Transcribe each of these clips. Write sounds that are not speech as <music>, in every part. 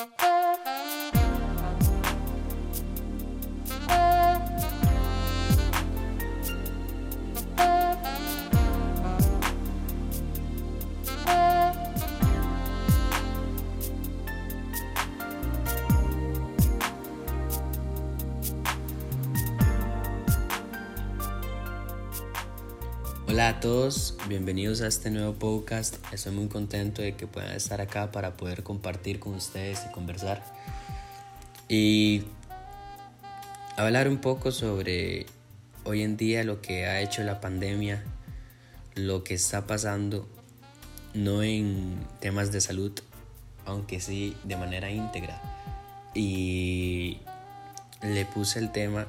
Thank you. A todos, bienvenidos a este nuevo podcast. Estoy muy contento de que puedan estar acá para poder compartir con ustedes y conversar. Y hablar un poco sobre hoy en día lo que ha hecho la pandemia, lo que está pasando, no en temas de salud, aunque sí de manera íntegra. Y le puse el tema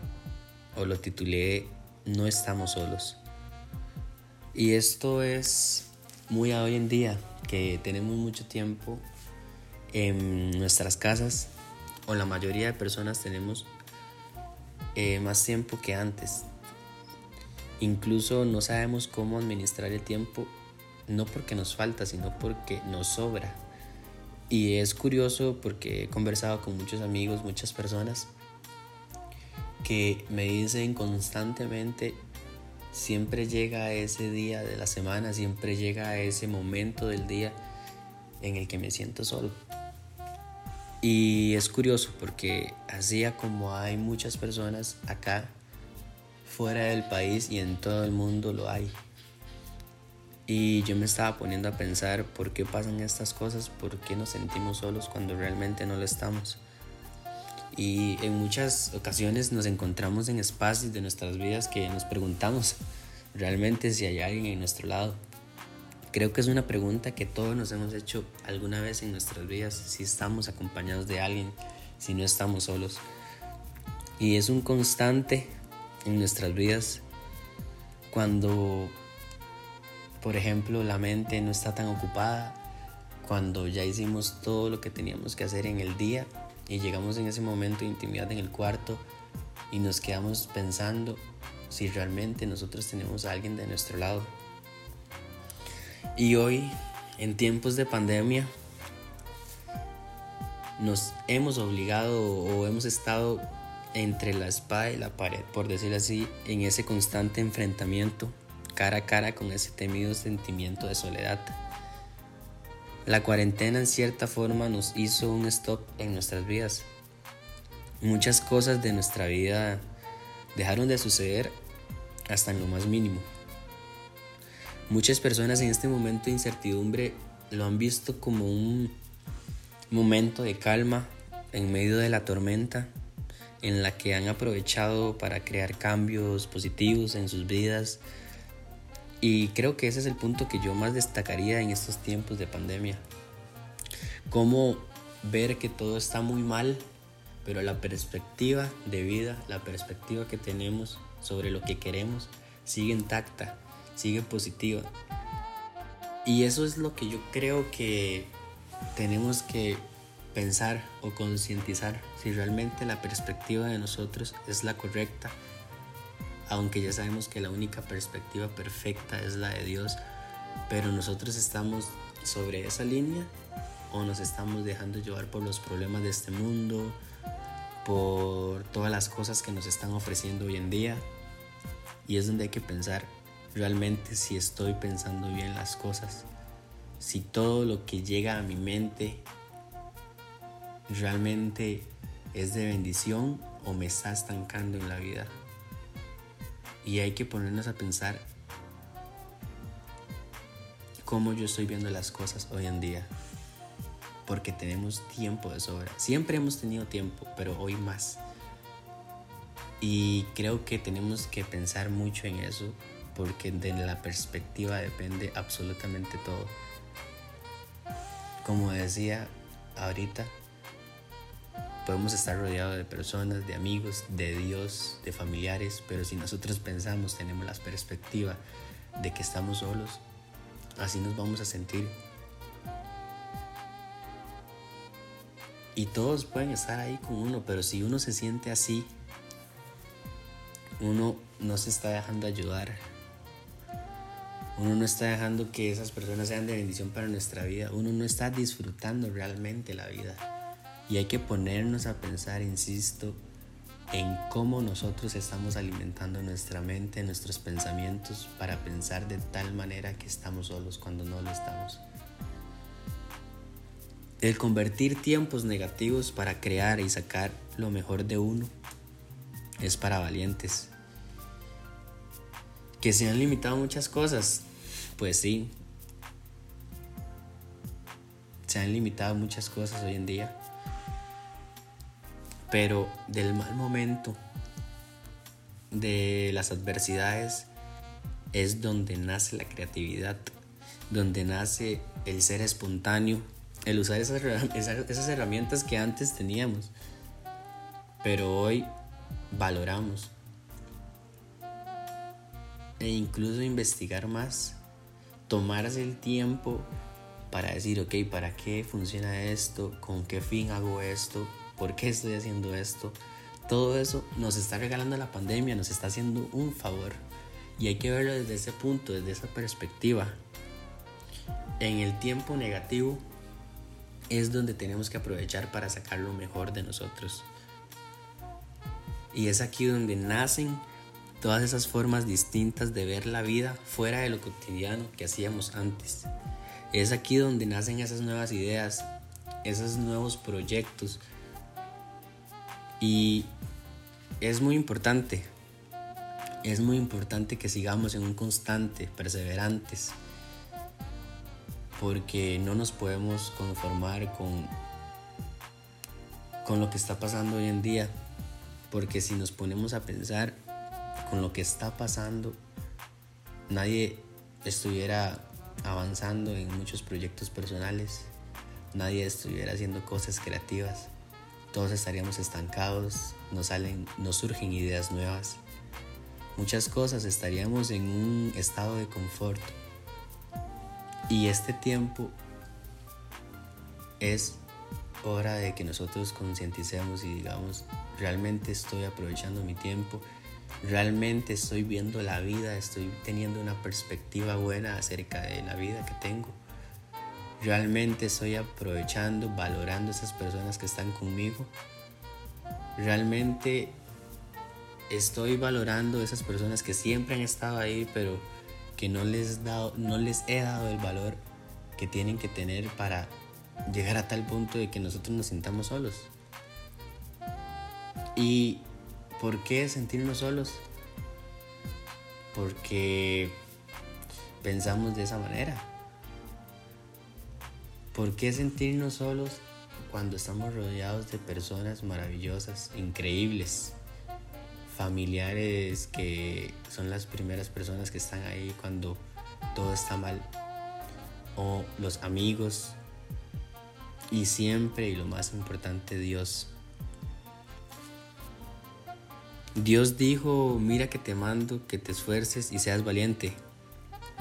o lo titulé No estamos solos y esto es muy a hoy en día, que tenemos mucho tiempo en nuestras casas, o la mayoría de personas tenemos eh, más tiempo que antes. Incluso no sabemos cómo administrar el tiempo, no porque nos falta, sino porque nos sobra. Y es curioso porque he conversado con muchos amigos, muchas personas, que me dicen constantemente siempre llega ese día de la semana, siempre llega ese momento del día en el que me siento solo. Y es curioso porque así como hay muchas personas acá, fuera del país y en todo el mundo lo hay. Y yo me estaba poniendo a pensar por qué pasan estas cosas, por qué nos sentimos solos cuando realmente no lo estamos. Y en muchas ocasiones nos encontramos en espacios de nuestras vidas que nos preguntamos realmente si hay alguien en nuestro lado. Creo que es una pregunta que todos nos hemos hecho alguna vez en nuestras vidas, si estamos acompañados de alguien, si no estamos solos. Y es un constante en nuestras vidas cuando, por ejemplo, la mente no está tan ocupada, cuando ya hicimos todo lo que teníamos que hacer en el día y llegamos en ese momento de intimidad en el cuarto y nos quedamos pensando si realmente nosotros tenemos a alguien de nuestro lado. Y hoy, en tiempos de pandemia, nos hemos obligado o hemos estado entre la espada y la pared, por decirlo así, en ese constante enfrentamiento cara a cara con ese temido sentimiento de soledad. La cuarentena en cierta forma nos hizo un stop en nuestras vidas. Muchas cosas de nuestra vida dejaron de suceder hasta en lo más mínimo. Muchas personas en este momento de incertidumbre lo han visto como un momento de calma en medio de la tormenta en la que han aprovechado para crear cambios positivos en sus vidas, y creo que ese es el punto que yo más destacaría en estos tiempos de pandemia. Cómo ver que todo está muy mal, pero la perspectiva de vida, la perspectiva que tenemos sobre lo que queremos, sigue intacta, sigue positiva. Y eso es lo que yo creo que tenemos que pensar o concientizar si realmente la perspectiva de nosotros es la correcta aunque ya sabemos que la única perspectiva perfecta es la de Dios, pero nosotros estamos sobre esa línea o nos estamos dejando llevar por los problemas de este mundo, por todas las cosas que nos están ofreciendo hoy en día. Y es donde hay que pensar realmente si estoy pensando bien las cosas, si todo lo que llega a mi mente realmente es de bendición o me está estancando en la vida. Y hay que ponernos a pensar cómo yo estoy viendo las cosas hoy en día. Porque tenemos tiempo de sobra. Siempre hemos tenido tiempo, pero hoy más. Y creo que tenemos que pensar mucho en eso, porque de la perspectiva depende absolutamente todo. Como decía ahorita, Podemos estar rodeados de personas, de amigos, de Dios, de familiares, pero si nosotros pensamos, tenemos la perspectiva de que estamos solos, así nos vamos a sentir. Y todos pueden estar ahí con uno, pero si uno se siente así, uno no se está dejando ayudar. Uno no está dejando que esas personas sean de bendición para nuestra vida. Uno no está disfrutando realmente la vida. Y hay que ponernos a pensar, insisto, en cómo nosotros estamos alimentando nuestra mente, nuestros pensamientos para pensar de tal manera que estamos solos cuando no lo estamos. El convertir tiempos negativos para crear y sacar lo mejor de uno es para valientes. Que se han limitado muchas cosas, pues sí. Se han limitado muchas cosas hoy en día. Pero del mal momento, de las adversidades, es donde nace la creatividad, donde nace el ser espontáneo, el usar <laughs> esas, esas herramientas que antes teníamos, pero hoy valoramos. E incluso investigar más, tomarse el tiempo para decir, ok, ¿para qué funciona esto? ¿Con qué fin hago esto? ¿Por qué estoy haciendo esto? Todo eso nos está regalando la pandemia, nos está haciendo un favor. Y hay que verlo desde ese punto, desde esa perspectiva. En el tiempo negativo es donde tenemos que aprovechar para sacar lo mejor de nosotros. Y es aquí donde nacen todas esas formas distintas de ver la vida fuera de lo cotidiano que hacíamos antes. Es aquí donde nacen esas nuevas ideas, esos nuevos proyectos. Y es muy importante, es muy importante que sigamos en un constante, perseverantes, porque no nos podemos conformar con, con lo que está pasando hoy en día, porque si nos ponemos a pensar con lo que está pasando, nadie estuviera avanzando en muchos proyectos personales, nadie estuviera haciendo cosas creativas, todos estaríamos estancados, nos salen, nos surgen ideas nuevas, muchas cosas estaríamos en un estado de confort. Y este tiempo es hora de que nosotros concienticemos y digamos, realmente estoy aprovechando mi tiempo, realmente estoy viendo la vida, estoy teniendo una perspectiva buena acerca de la vida que tengo. Realmente estoy aprovechando, valorando esas personas que están conmigo. Realmente estoy valorando esas personas que siempre han estado ahí, pero que no les, no les he dado el valor que tienen que tener para llegar a tal punto de que nosotros nos sintamos solos. ¿Y por qué sentirnos solos? Porque pensamos de esa manera. ¿Por qué sentirnos solos cuando estamos rodeados de personas maravillosas, increíbles? familiares que son las primeras personas que están ahí cuando todo está mal, o los amigos, y siempre, y lo más importante, Dios. Dios dijo, mira que te mando, que te esfuerces y seas valiente.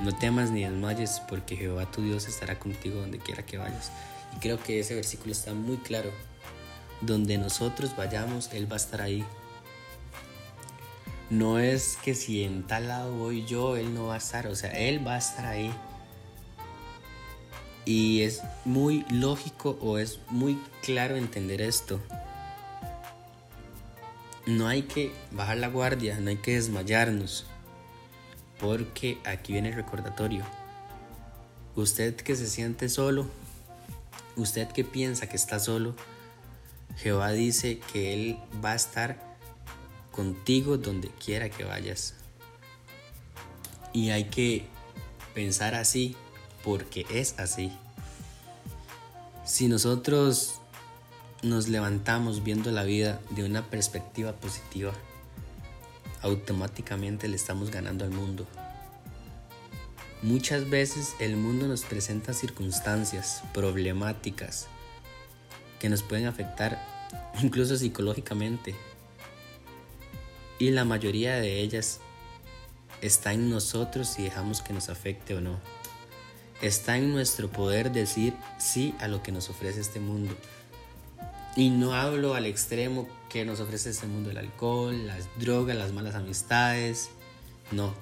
No temas ni desmayes, porque Jehová tu Dios estará contigo donde quiera que vayas. Y creo que ese versículo está muy claro. Donde nosotros vayamos, Él va a estar ahí. No es que si en tal lado voy yo, él no va a estar, o sea, él va a estar ahí. Y es muy lógico o es muy claro entender esto. No hay que bajar la guardia, no hay que desmayarnos, porque aquí viene el recordatorio. Usted que se siente solo, usted que piensa que está solo, Jehová dice que Él va a estar contigo donde quiera que vayas. Y hay que pensar así porque es así. Si nosotros nos levantamos viendo la vida de una perspectiva positiva, automáticamente le estamos ganando al mundo. Muchas veces el mundo nos presenta circunstancias problemáticas que nos pueden afectar incluso psicológicamente y la mayoría de ellas está en nosotros si dejamos que nos afecte o no. Está en nuestro poder decir sí a lo que nos ofrece este mundo. Y no hablo al extremo que nos ofrece este mundo, el alcohol, las drogas, las malas amistades. No.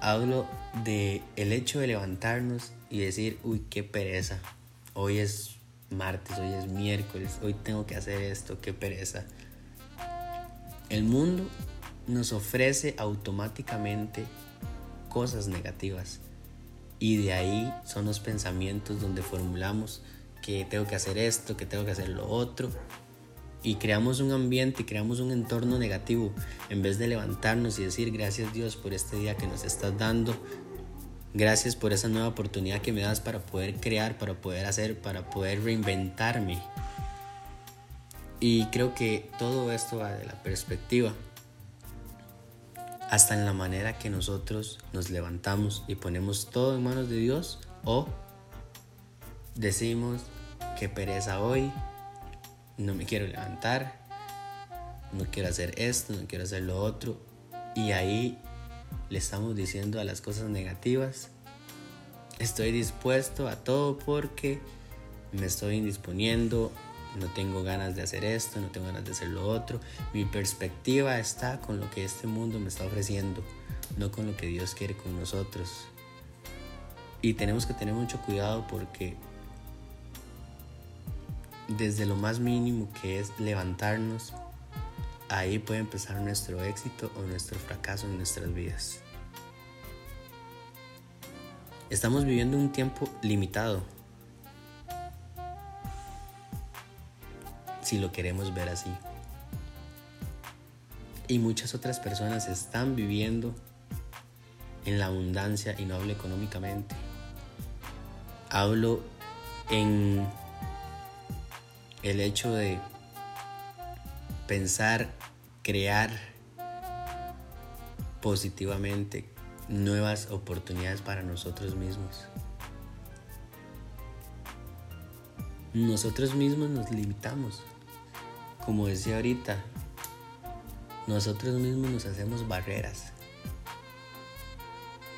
Hablo de el hecho de levantarnos y decir, uy, qué pereza. Hoy es martes, hoy es miércoles, hoy tengo que hacer esto, qué pereza. El mundo nos ofrece automáticamente cosas negativas y de ahí son los pensamientos donde formulamos que tengo que hacer esto, que tengo que hacer lo otro y creamos un ambiente creamos un entorno negativo en vez de levantarnos y decir gracias Dios por este día que nos estás dando, Gracias por esa nueva oportunidad que me das para poder crear, para poder hacer, para poder reinventarme. Y creo que todo esto va de la perspectiva. Hasta en la manera que nosotros nos levantamos y ponemos todo en manos de Dios o decimos que pereza hoy, no me quiero levantar, no quiero hacer esto, no quiero hacer lo otro. Y ahí le estamos diciendo a las cosas negativas, estoy dispuesto a todo porque me estoy indisponiendo, no tengo ganas de hacer esto, no tengo ganas de hacer lo otro. Mi perspectiva está con lo que este mundo me está ofreciendo, no con lo que Dios quiere con nosotros. Y tenemos que tener mucho cuidado porque desde lo más mínimo que es levantarnos, ahí puede empezar nuestro éxito o nuestro fracaso en nuestras vidas. Estamos viviendo un tiempo limitado. Si lo queremos ver así. Y muchas otras personas están viviendo en la abundancia y no hablo económicamente. Hablo en el hecho de pensar, crear positivamente nuevas oportunidades para nosotros mismos. Nosotros mismos nos limitamos. Como decía ahorita, nosotros mismos nos hacemos barreras.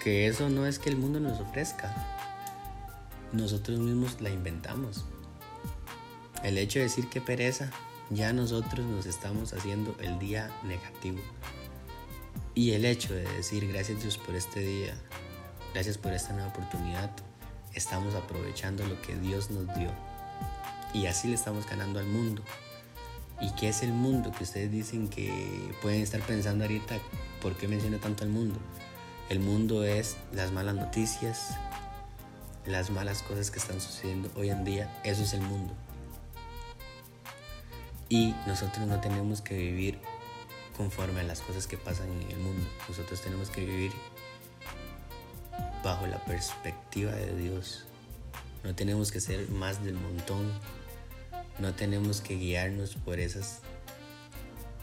Que eso no es que el mundo nos ofrezca. Nosotros mismos la inventamos. El hecho de decir que pereza ya nosotros nos estamos haciendo el día negativo. Y el hecho de decir gracias Dios por este día, gracias por esta nueva oportunidad, estamos aprovechando lo que Dios nos dio. Y así le estamos ganando al mundo. ¿Y qué es el mundo? Que ustedes dicen que pueden estar pensando ahorita, ¿por qué menciono tanto al mundo? El mundo es las malas noticias, las malas cosas que están sucediendo hoy en día. Eso es el mundo. Y nosotros no tenemos que vivir conforme a las cosas que pasan en el mundo. Nosotros tenemos que vivir bajo la perspectiva de Dios. No tenemos que ser más del montón. No tenemos que guiarnos por esas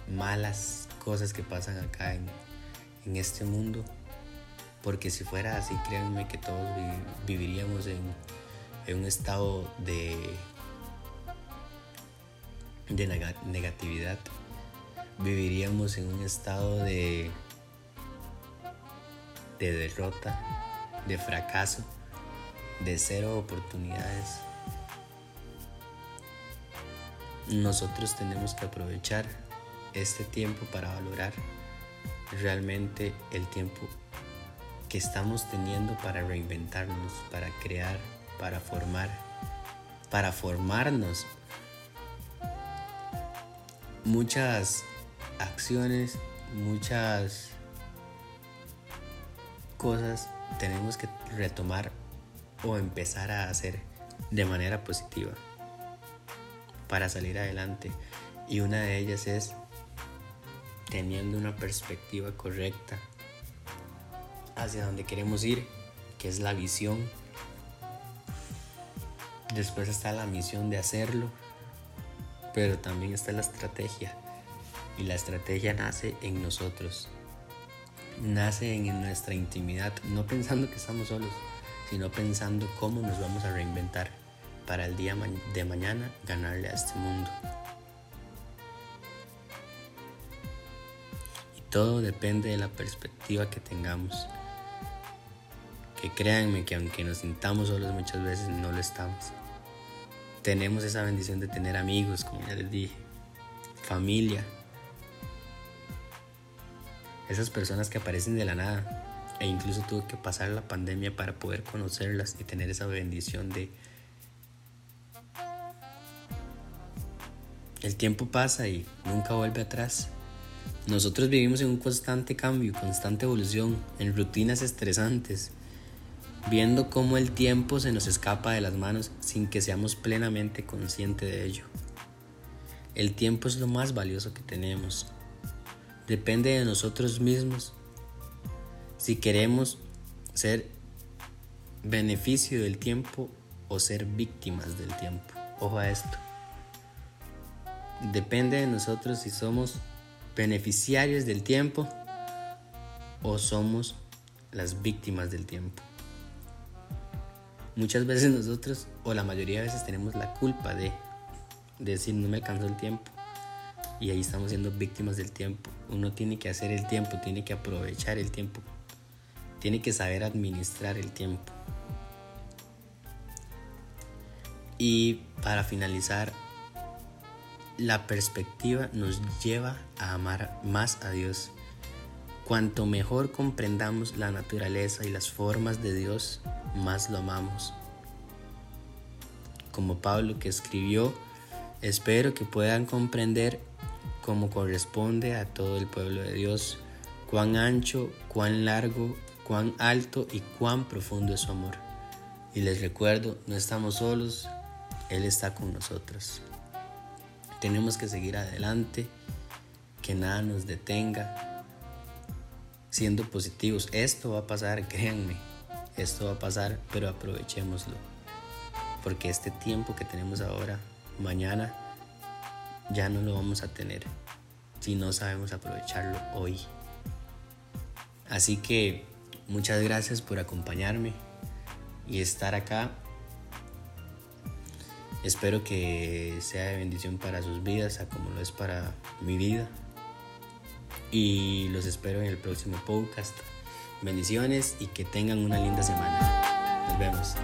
malas cosas que pasan acá en, en este mundo. Porque si fuera así, créanme que todos viviríamos en, en un estado de de negatividad, viviríamos en un estado de, de derrota, de fracaso, de cero oportunidades. Nosotros tenemos que aprovechar este tiempo para valorar realmente el tiempo que estamos teniendo para reinventarnos, para crear, para formar, para formarnos muchas acciones, muchas cosas tenemos que retomar o empezar a hacer de manera positiva para salir adelante. Y una de ellas es teniendo una perspectiva correcta hacia donde queremos ir, que es la visión. Después está la misión de hacerlo pero también está la estrategia. Y la estrategia nace en nosotros. Nace en nuestra intimidad, no pensando que estamos solos, sino pensando cómo nos vamos a reinventar para el día de mañana ganarle a este mundo. Y todo depende de la perspectiva que tengamos. Que créanme que aunque nos sintamos solos muchas veces no lo estamos tenemos esa bendición de tener amigos, como ya les dije, familia, esas personas que aparecen de la nada e incluso tuve que pasar la pandemia para poder conocerlas y tener esa bendición de El tiempo pasa y nunca vuelve atrás. Nosotros vivimos en un constante cambio, constante evolución, en rutinas estresantes, viendo cómo el tiempo se nos escapa de las manos sin que seamos plenamente conscientes de ello. El tiempo es lo más valioso que tenemos. Depende de nosotros mismos si queremos ser beneficio del tiempo o ser víctimas del tiempo. Ojo a esto. Depende de nosotros si somos beneficiarios del tiempo o somos las víctimas del tiempo. Muchas veces nosotros, o la mayoría de veces, tenemos la culpa de, decir no me alcanzó el tiempo. Y ahí estamos siendo víctimas del tiempo. Uno tiene que hacer el tiempo, tiene que aprovechar el tiempo, tiene que saber administrar el tiempo. Y para finalizar, la perspectiva nos lleva a amar más a Dios. Cuanto mejor comprendamos la naturaleza y las formas de Dios, más lo amamos. Como Pablo que escribió, espero que puedan comprender como corresponde a todo el pueblo de Dios, cuán ancho, cuán largo, cuán alto y cuán profundo es su amor. Y les recuerdo, no estamos solos, Él está con nosotros. Tenemos que seguir adelante, que nada nos detenga, siendo positivos. Esto va a pasar, créanme, esto va a pasar, pero aprovechémoslo. Porque este tiempo que tenemos ahora, mañana, ya no lo vamos a tener si no sabemos aprovecharlo hoy. Así que muchas gracias por acompañarme y estar acá Espero que sea de bendición para sus vidas, como lo es para mi vida. Y los espero en el próximo podcast. Bendiciones y que tengan una linda semana. Nos vemos.